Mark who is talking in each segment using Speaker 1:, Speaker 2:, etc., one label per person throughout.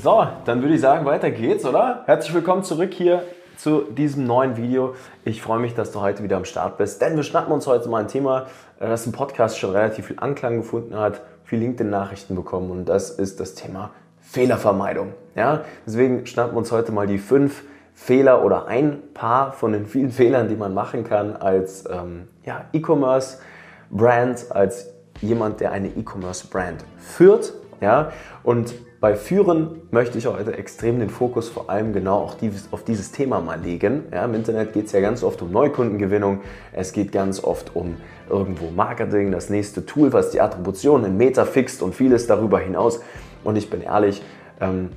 Speaker 1: So, dann würde ich sagen, weiter geht's, oder? Herzlich willkommen zurück hier zu diesem neuen Video. Ich freue mich, dass du heute wieder am Start bist, denn wir schnappen uns heute mal ein Thema, das im Podcast schon relativ viel Anklang gefunden hat, viel LinkedIn-Nachrichten bekommen und das ist das Thema Fehlervermeidung. Ja? Deswegen schnappen wir uns heute mal die fünf Fehler oder ein paar von den vielen Fehlern, die man machen kann als ähm, ja, E-Commerce-Brand, als jemand, der eine E-Commerce-Brand führt. Ja? Und bei Führen möchte ich heute extrem den Fokus vor allem genau auch auf dieses Thema mal legen. Ja, Im Internet geht es ja ganz oft um Neukundengewinnung, es geht ganz oft um irgendwo Marketing, das nächste Tool, was die Attribution in Meta fixt und vieles darüber hinaus. Und ich bin ehrlich, ähm,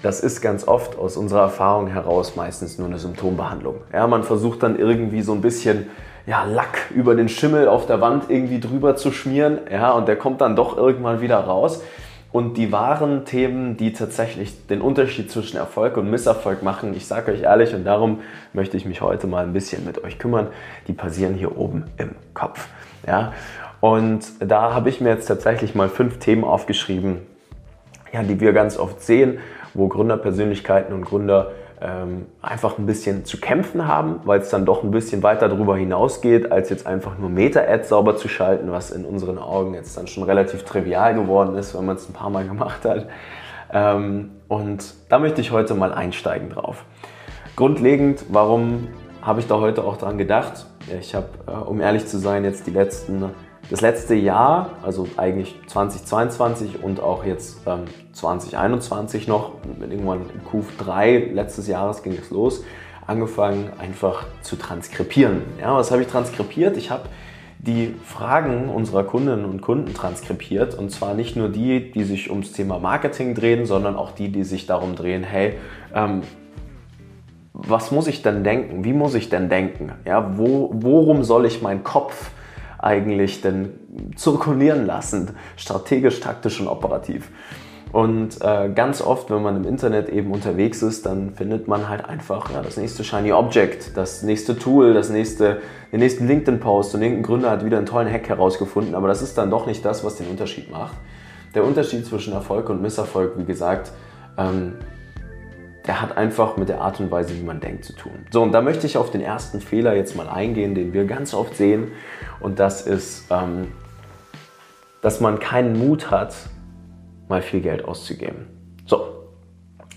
Speaker 1: das ist ganz oft aus unserer Erfahrung heraus meistens nur eine Symptombehandlung. Ja, man versucht dann irgendwie so ein bisschen ja, Lack über den Schimmel auf der Wand irgendwie drüber zu schmieren, ja, und der kommt dann doch irgendwann wieder raus. Und die wahren Themen, die tatsächlich den Unterschied zwischen Erfolg und Misserfolg machen, ich sage euch ehrlich, und darum möchte ich mich heute mal ein bisschen mit euch kümmern, die passieren hier oben im Kopf. Ja? Und da habe ich mir jetzt tatsächlich mal fünf Themen aufgeschrieben, ja, die wir ganz oft sehen, wo Gründerpersönlichkeiten und Gründer ähm, einfach ein bisschen zu kämpfen haben, weil es dann doch ein bisschen weiter darüber hinausgeht, als jetzt einfach nur Meta-Ads sauber zu schalten, was in unseren Augen jetzt dann schon relativ trivial geworden ist, wenn man es ein paar Mal gemacht hat. Ähm, und da möchte ich heute mal einsteigen drauf. Grundlegend, warum habe ich da heute auch dran gedacht? Ich habe, äh, um ehrlich zu sein, jetzt die letzten das letzte Jahr, also eigentlich 2022 und auch jetzt ähm, 2021 noch, irgendwann in Q3 letztes Jahres ging es los, angefangen einfach zu transkribieren. Ja, was habe ich transkribiert? Ich habe die Fragen unserer Kundinnen und Kunden transkribiert und zwar nicht nur die, die sich ums Thema Marketing drehen, sondern auch die, die sich darum drehen, hey, ähm, was muss ich denn denken? Wie muss ich denn denken? Ja, wo, worum soll ich meinen Kopf eigentlich denn zirkulieren lassen, strategisch, taktisch und operativ. Und äh, ganz oft, wenn man im Internet eben unterwegs ist, dann findet man halt einfach ja, das nächste Shiny Object, das nächste Tool, das nächste, den nächsten LinkedIn-Post und irgendein Gründer hat wieder einen tollen Hack herausgefunden, aber das ist dann doch nicht das, was den Unterschied macht. Der Unterschied zwischen Erfolg und Misserfolg, wie gesagt, ähm, der hat einfach mit der Art und Weise, wie man denkt, zu tun. So, und da möchte ich auf den ersten Fehler jetzt mal eingehen, den wir ganz oft sehen. Und das ist, ähm, dass man keinen Mut hat, mal viel Geld auszugeben. So,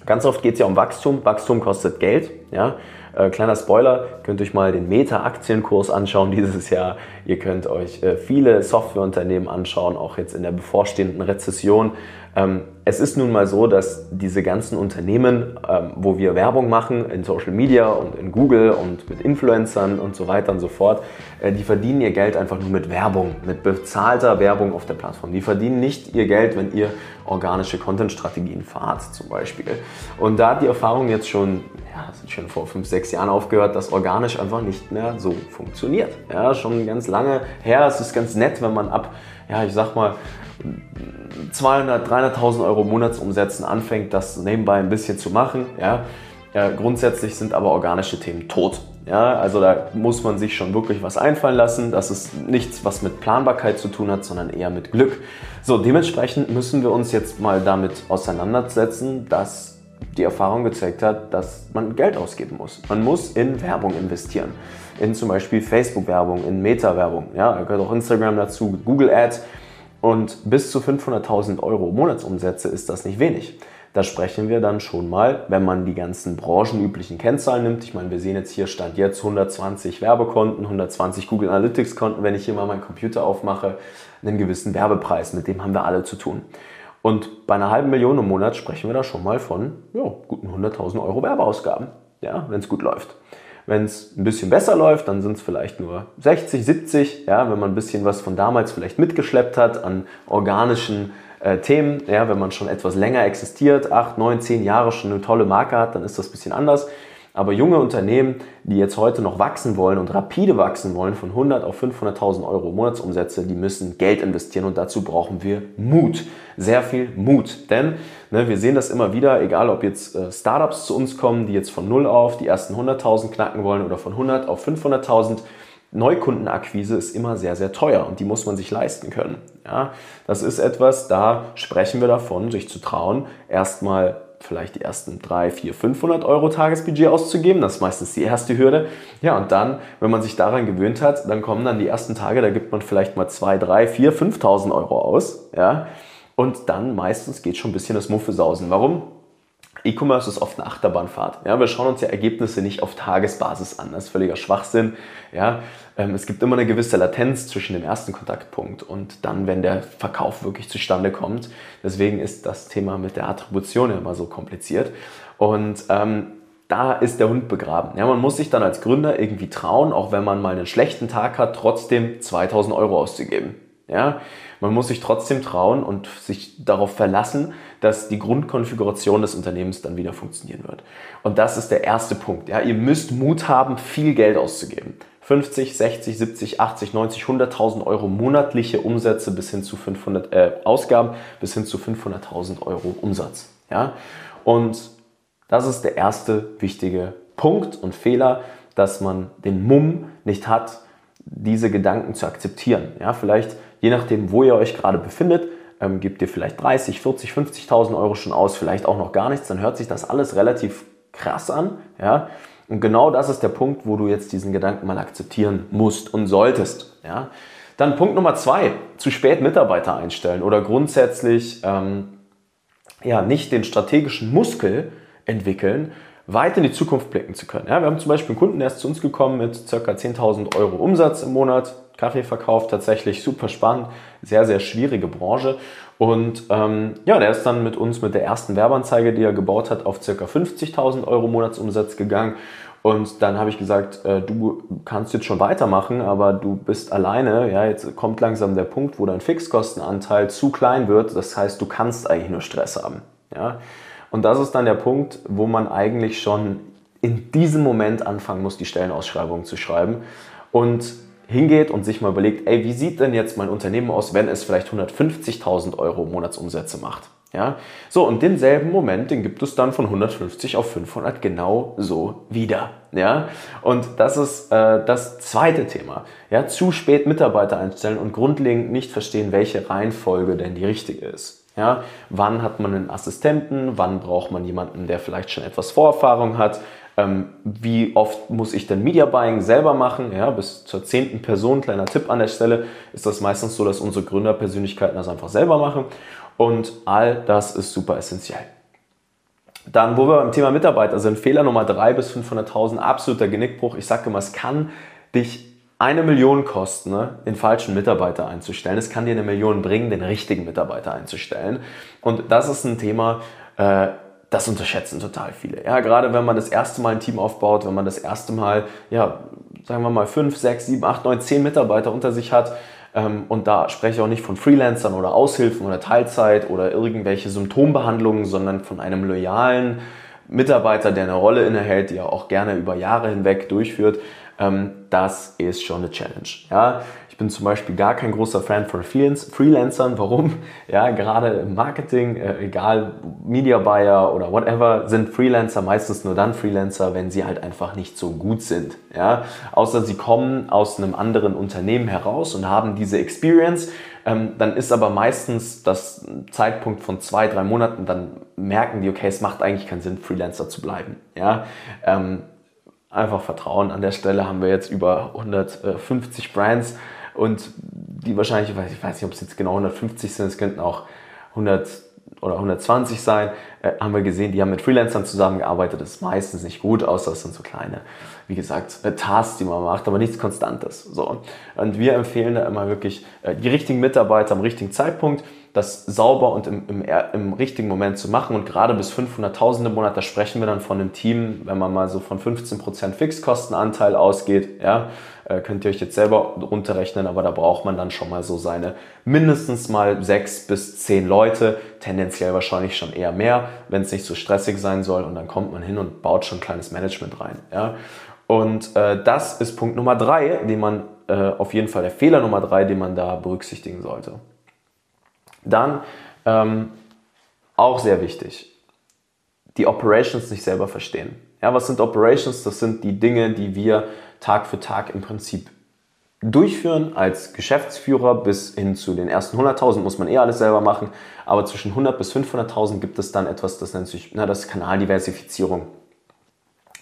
Speaker 1: ganz oft geht es ja um Wachstum. Wachstum kostet Geld. Ja? Äh, kleiner Spoiler, könnt euch mal den Meta-Aktienkurs anschauen dieses Jahr. Ihr könnt euch äh, viele Softwareunternehmen anschauen, auch jetzt in der bevorstehenden Rezession. Ähm, es ist nun mal so, dass diese ganzen Unternehmen, ähm, wo wir Werbung machen in Social Media und in Google und mit Influencern und so weiter und so fort, äh, die verdienen ihr Geld einfach nur mit Werbung, mit bezahlter Werbung auf der Plattform. Die verdienen nicht ihr Geld, wenn ihr organische Content-Strategien fahrt zum Beispiel. Und da hat die Erfahrung jetzt schon, ja, ist schon vor fünf, sechs Jahren aufgehört, dass organisch einfach nicht mehr so funktioniert. Ja, schon ganz lange her. Es ist ganz nett, wenn man ab, ja, ich sag mal, 200, 300.000 Euro Monatsumsätzen anfängt, das nebenbei ein bisschen zu machen. Ja. ja. grundsätzlich sind aber organische Themen tot. Ja, also da muss man sich schon wirklich was einfallen lassen. Das ist nichts, was mit Planbarkeit zu tun hat, sondern eher mit Glück. So, dementsprechend müssen wir uns jetzt mal damit auseinandersetzen, dass die Erfahrung gezeigt hat, dass man Geld ausgeben muss. Man muss in Werbung investieren. In zum Beispiel Facebook-Werbung, in Meta-Werbung. Ja, da gehört auch Instagram dazu, Google Ads. Und bis zu 500.000 Euro Monatsumsätze ist das nicht wenig. Da sprechen wir dann schon mal, wenn man die ganzen branchenüblichen Kennzahlen nimmt. Ich meine, wir sehen jetzt hier Stand jetzt 120 Werbekonten, 120 Google Analytics Konten, wenn ich hier mal meinen Computer aufmache, einen gewissen Werbepreis. Mit dem haben wir alle zu tun. Und bei einer halben Million im Monat sprechen wir da schon mal von ja, guten 100.000 Euro Werbeausgaben, ja, wenn es gut läuft. Wenn es ein bisschen besser läuft, dann sind es vielleicht nur 60, 70, ja, wenn man ein bisschen was von damals vielleicht mitgeschleppt hat an organischen äh, Themen. Ja, wenn man schon etwas länger existiert, 8, 9, 10 Jahre schon eine tolle Marke hat, dann ist das ein bisschen anders. Aber junge Unternehmen, die jetzt heute noch wachsen wollen und rapide wachsen wollen, von 100 auf 500.000 Euro Monatsumsätze, die müssen Geld investieren und dazu brauchen wir Mut. Sehr viel Mut. Denn ne, wir sehen das immer wieder, egal ob jetzt äh, Startups zu uns kommen, die jetzt von 0 auf die ersten 100.000 knacken wollen oder von 100 auf 500.000, Neukundenakquise ist immer sehr, sehr teuer und die muss man sich leisten können. Ja, das ist etwas, da sprechen wir davon, sich zu trauen, erstmal vielleicht die ersten 3, 4, 500 Euro Tagesbudget auszugeben. Das ist meistens die erste Hürde. Ja, und dann, wenn man sich daran gewöhnt hat, dann kommen dann die ersten Tage, da gibt man vielleicht mal 2, 3, 4, 5.000 Euro aus. Ja, und dann meistens geht schon ein bisschen das Muffesausen. Warum? E-Commerce ist oft eine Achterbahnfahrt. Ja, wir schauen uns ja Ergebnisse nicht auf Tagesbasis an. Das ist völliger Schwachsinn. Ja, ähm, es gibt immer eine gewisse Latenz zwischen dem ersten Kontaktpunkt und dann, wenn der Verkauf wirklich zustande kommt. Deswegen ist das Thema mit der Attribution immer so kompliziert. Und ähm, da ist der Hund begraben. Ja, man muss sich dann als Gründer irgendwie trauen, auch wenn man mal einen schlechten Tag hat, trotzdem 2000 Euro auszugeben. Ja, man muss sich trotzdem trauen und sich darauf verlassen, dass die Grundkonfiguration des Unternehmens dann wieder funktionieren wird. Und das ist der erste Punkt. Ja, ihr müsst Mut haben, viel Geld auszugeben. 50, 60, 70, 80, 90, 100.000 Euro monatliche Umsätze bis hin zu 500 äh, Ausgaben bis hin zu 500.000 Euro Umsatz. Ja, und das ist der erste wichtige Punkt und Fehler, dass man den Mumm nicht hat, diese Gedanken zu akzeptieren. Ja, vielleicht je nachdem, wo ihr euch gerade befindet, ähm, gebt ihr vielleicht 30, 40, 50.000 Euro schon aus, vielleicht auch noch gar nichts, dann hört sich das alles relativ krass an. Ja? Und genau das ist der Punkt, wo du jetzt diesen Gedanken mal akzeptieren musst und solltest. Ja? Dann Punkt Nummer zwei, zu spät Mitarbeiter einstellen oder grundsätzlich ähm, ja, nicht den strategischen Muskel entwickeln, weit in die Zukunft blicken zu können. Ja, wir haben zum Beispiel einen Kunden, der ist zu uns gekommen mit ca. 10.000 Euro Umsatz im Monat, Kaffeeverkauf tatsächlich super spannend, sehr, sehr schwierige Branche. Und ähm, ja, der ist dann mit uns mit der ersten Werbeanzeige, die er gebaut hat, auf ca. 50.000 Euro Monatsumsatz gegangen. Und dann habe ich gesagt, äh, du kannst jetzt schon weitermachen, aber du bist alleine. Ja, jetzt kommt langsam der Punkt, wo dein Fixkostenanteil zu klein wird. Das heißt, du kannst eigentlich nur Stress haben. Ja? Und das ist dann der Punkt, wo man eigentlich schon in diesem Moment anfangen muss, die Stellenausschreibung zu schreiben. Und hingeht und sich mal überlegt, ey, wie sieht denn jetzt mein Unternehmen aus, wenn es vielleicht 150.000 Euro Monatsumsätze macht? Ja, so und denselben Moment, den gibt es dann von 150 auf 500 genau so wieder. Ja, und das ist äh, das zweite Thema. Ja, zu spät Mitarbeiter einstellen und grundlegend nicht verstehen, welche Reihenfolge denn die richtige ist. Ja, wann hat man einen Assistenten? Wann braucht man jemanden, der vielleicht schon etwas Vorerfahrung hat? Ähm, wie oft muss ich denn Media Buying selber machen? Ja, bis zur zehnten Person, kleiner Tipp an der Stelle, ist das meistens so, dass unsere Gründerpersönlichkeiten das einfach selber machen. Und all das ist super essentiell. Dann, wo wir beim Thema Mitarbeiter sind, Fehler Nummer 3 bis 500.000, absoluter Genickbruch. Ich sage immer, es kann dich eine Million kosten, ne, den falschen Mitarbeiter einzustellen. Es kann dir eine Million bringen, den richtigen Mitarbeiter einzustellen. Und das ist ein Thema, äh, das unterschätzen total viele. Ja, gerade wenn man das erste Mal ein Team aufbaut, wenn man das erste Mal, ja, sagen wir mal, fünf, sechs, sieben, acht, neun, zehn Mitarbeiter unter sich hat. Ähm, und da spreche ich auch nicht von Freelancern oder Aushilfen oder Teilzeit oder irgendwelche Symptombehandlungen, sondern von einem loyalen Mitarbeiter, der eine Rolle innehält, die er auch gerne über Jahre hinweg durchführt. Ähm, das ist schon eine Challenge. Ja, ich bin zum Beispiel gar kein großer Fan von Freelancern. Warum? Ja, gerade im Marketing, äh, egal Media Buyer oder whatever, sind Freelancer meistens nur dann Freelancer, wenn sie halt einfach nicht so gut sind. Ja, außer sie kommen aus einem anderen Unternehmen heraus und haben diese Experience. Ähm, dann ist aber meistens das Zeitpunkt von zwei, drei Monaten, dann merken die, okay, es macht eigentlich keinen Sinn, Freelancer zu bleiben. Ja, ähm, einfach vertrauen. An der Stelle haben wir jetzt über 150 Brands und die wahrscheinlich, ich weiß, ich weiß nicht, ob es jetzt genau 150 sind, es könnten auch 100 oder 120 sein, äh, haben wir gesehen, die haben mit Freelancern zusammengearbeitet. Das ist meistens nicht gut, außer es sind so kleine, wie gesagt, äh, Tasks, die man macht, aber nichts Konstantes. So. Und wir empfehlen da immer wirklich äh, die richtigen Mitarbeiter am richtigen Zeitpunkt das sauber und im, im, im richtigen Moment zu machen. Und gerade bis 500.000 im Monat, da sprechen wir dann von einem Team, wenn man mal so von 15% Fixkostenanteil ausgeht, ja, äh, könnt ihr euch jetzt selber runterrechnen, aber da braucht man dann schon mal so seine mindestens mal sechs bis zehn Leute, tendenziell wahrscheinlich schon eher mehr, wenn es nicht so stressig sein soll. Und dann kommt man hin und baut schon ein kleines Management rein. Ja. Und äh, das ist Punkt Nummer drei, den man äh, auf jeden Fall der Fehler Nummer drei, den man da berücksichtigen sollte. Dann ähm, auch sehr wichtig, die Operations nicht selber verstehen. Ja, was sind Operations? Das sind die Dinge, die wir Tag für Tag im Prinzip durchführen als Geschäftsführer bis hin zu den ersten 100.000 muss man eh alles selber machen, aber zwischen 100 bis 500.000 gibt es dann etwas, das nennt sich na, das Kanaldiversifizierung.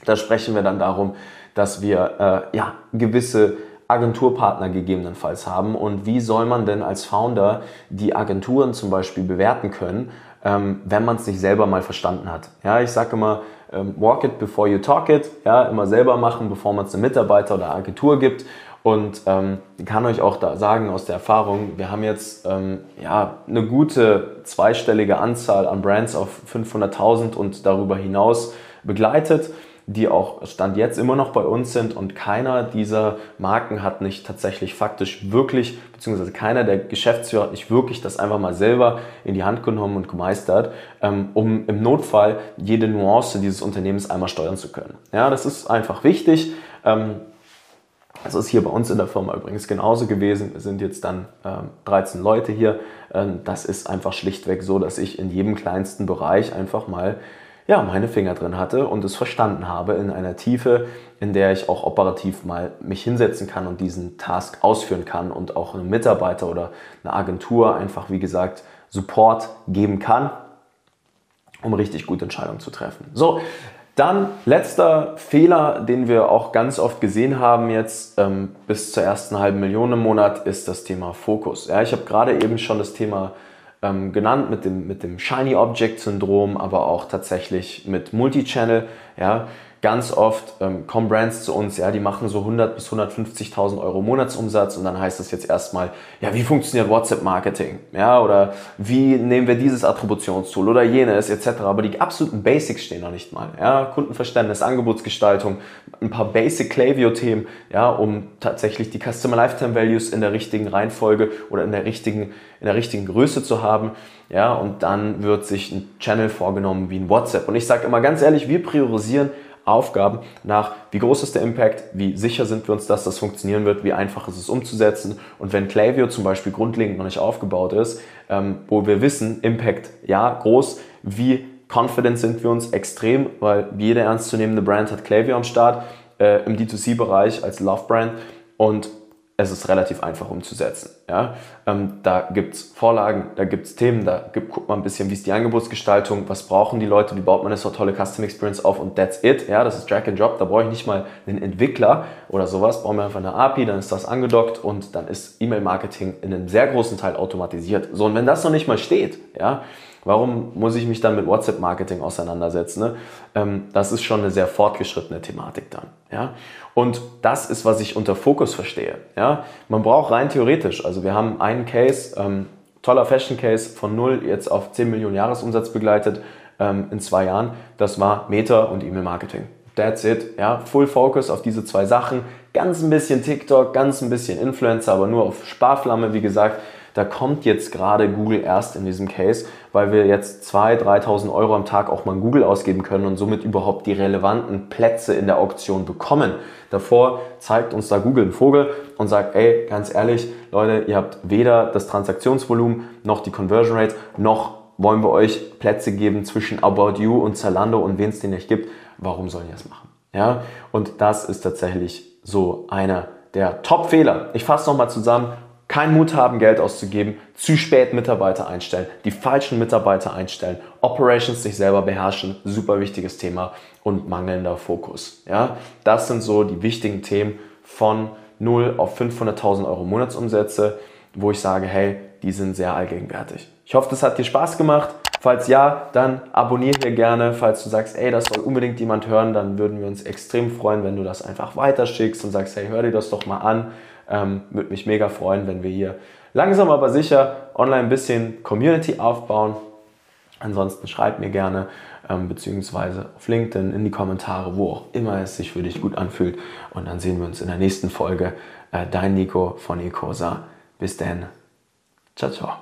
Speaker 1: Da sprechen wir dann darum, dass wir äh, ja, gewisse Agenturpartner gegebenenfalls haben. Und wie soll man denn als Founder die Agenturen zum Beispiel bewerten können, ähm, wenn man es nicht selber mal verstanden hat. Ja, ich sage immer, ähm, walk it before you talk it, ja, immer selber machen, bevor man es einem Mitarbeiter oder Agentur gibt. Und ähm, ich kann euch auch da sagen aus der Erfahrung, wir haben jetzt ähm, ja, eine gute zweistellige Anzahl an Brands auf 500.000 und darüber hinaus begleitet, die auch Stand jetzt immer noch bei uns sind und keiner dieser Marken hat nicht tatsächlich faktisch wirklich, beziehungsweise keiner der Geschäftsführer hat nicht wirklich das einfach mal selber in die Hand genommen und gemeistert, ähm, um im Notfall jede Nuance dieses Unternehmens einmal steuern zu können. Ja, das ist einfach wichtig. Ähm, das ist hier bei uns in der Firma übrigens genauso gewesen. Wir sind jetzt dann äh, 13 Leute hier. Ähm, das ist einfach schlichtweg so, dass ich in jedem kleinsten Bereich einfach mal ja, meine Finger drin hatte und es verstanden habe in einer Tiefe, in der ich auch operativ mal mich hinsetzen kann und diesen Task ausführen kann und auch einem Mitarbeiter oder eine Agentur einfach, wie gesagt, Support geben kann, um richtig gute Entscheidungen zu treffen. So, dann letzter Fehler, den wir auch ganz oft gesehen haben jetzt ähm, bis zur ersten halben Million im Monat, ist das Thema Fokus. Ja, ich habe gerade eben schon das Thema ähm, genannt mit dem, mit dem Shiny Object Syndrom, aber auch tatsächlich mit Multichannel. Ja, ganz oft ähm, kommen Brands zu uns, ja, die machen so 100 bis 150.000 Euro Monatsumsatz und dann heißt es jetzt erstmal, ja, wie funktioniert WhatsApp-Marketing, ja, oder wie nehmen wir dieses Attributionstool oder jenes etc. Aber die absoluten Basics stehen noch nicht mal, ja, Kundenverständnis, Angebotsgestaltung, ein paar Basic Klaviyo-Themen, ja, um tatsächlich die Customer Lifetime Values in der richtigen Reihenfolge oder in der richtigen in der richtigen Größe zu haben, ja, und dann wird sich ein Channel vorgenommen wie ein WhatsApp. Und ich sage immer ganz ehrlich, wir priorisieren Aufgaben nach, wie groß ist der Impact, wie sicher sind wir uns, dass das funktionieren wird, wie einfach ist es umzusetzen. Und wenn Klaviyo zum Beispiel grundlegend noch nicht aufgebaut ist, ähm, wo wir wissen, Impact ja groß, wie confident sind wir uns extrem, weil jede ernstzunehmende Brand hat Klaviyo am Start äh, im D2C-Bereich als Love-Brand und es ist relativ einfach umzusetzen. Ja? Ähm, da gibt es Vorlagen, da gibt es Themen, da gibt, guckt man ein bisschen, wie ist die Angebotsgestaltung, was brauchen die Leute, wie baut man eine so tolle Custom Experience auf und that's it. Ja? Das ist Drag and Drop, da brauche ich nicht mal einen Entwickler oder sowas, brauchen wir einfach eine API, dann ist das angedockt und dann ist E-Mail-Marketing in einem sehr großen Teil automatisiert. So, und wenn das noch nicht mal steht, ja, Warum muss ich mich dann mit WhatsApp-Marketing auseinandersetzen? Ne? Ähm, das ist schon eine sehr fortgeschrittene Thematik dann. Ja? Und das ist, was ich unter Fokus verstehe. Ja? Man braucht rein theoretisch, also wir haben einen Case, ähm, toller Fashion-Case von null jetzt auf 10 Millionen Jahresumsatz begleitet ähm, in zwei Jahren. Das war Meta und E-Mail-Marketing. That's it. Ja, Full Focus auf diese zwei Sachen. Ganz ein bisschen TikTok, ganz ein bisschen Influencer, aber nur auf Sparflamme, wie gesagt. Da kommt jetzt gerade Google erst in diesem Case, weil wir jetzt 2.000, 3.000 Euro am Tag auch mal Google ausgeben können und somit überhaupt die relevanten Plätze in der Auktion bekommen. Davor zeigt uns da Google einen Vogel und sagt, ey, ganz ehrlich, Leute, ihr habt weder das Transaktionsvolumen noch die Conversion Rate, noch wollen wir euch Plätze geben zwischen About You und Zalando und wen es den nicht gibt. Warum sollen die das machen? Ja, und das ist tatsächlich so einer der Top-Fehler. Ich fasse nochmal zusammen keinen Mut haben, Geld auszugeben, zu spät Mitarbeiter einstellen, die falschen Mitarbeiter einstellen, Operations sich selber beherrschen, super wichtiges Thema und mangelnder Fokus. Ja, das sind so die wichtigen Themen von 0 auf 500.000 Euro Monatsumsätze, wo ich sage, hey, die sind sehr allgegenwärtig. Ich hoffe, das hat dir Spaß gemacht. Falls ja, dann abonniere hier gerne. Falls du sagst, ey, das soll unbedingt jemand hören, dann würden wir uns extrem freuen, wenn du das einfach weiterschickst und sagst, hey, hör dir das doch mal an. Ähm, Würde mich mega freuen, wenn wir hier langsam aber sicher online ein bisschen Community aufbauen. Ansonsten schreib mir gerne, ähm, beziehungsweise auf LinkedIn, in die Kommentare, wo auch immer es sich für dich gut anfühlt. Und dann sehen wir uns in der nächsten Folge. Äh, dein Nico von Ecosa. Bis dann. Ciao, ciao.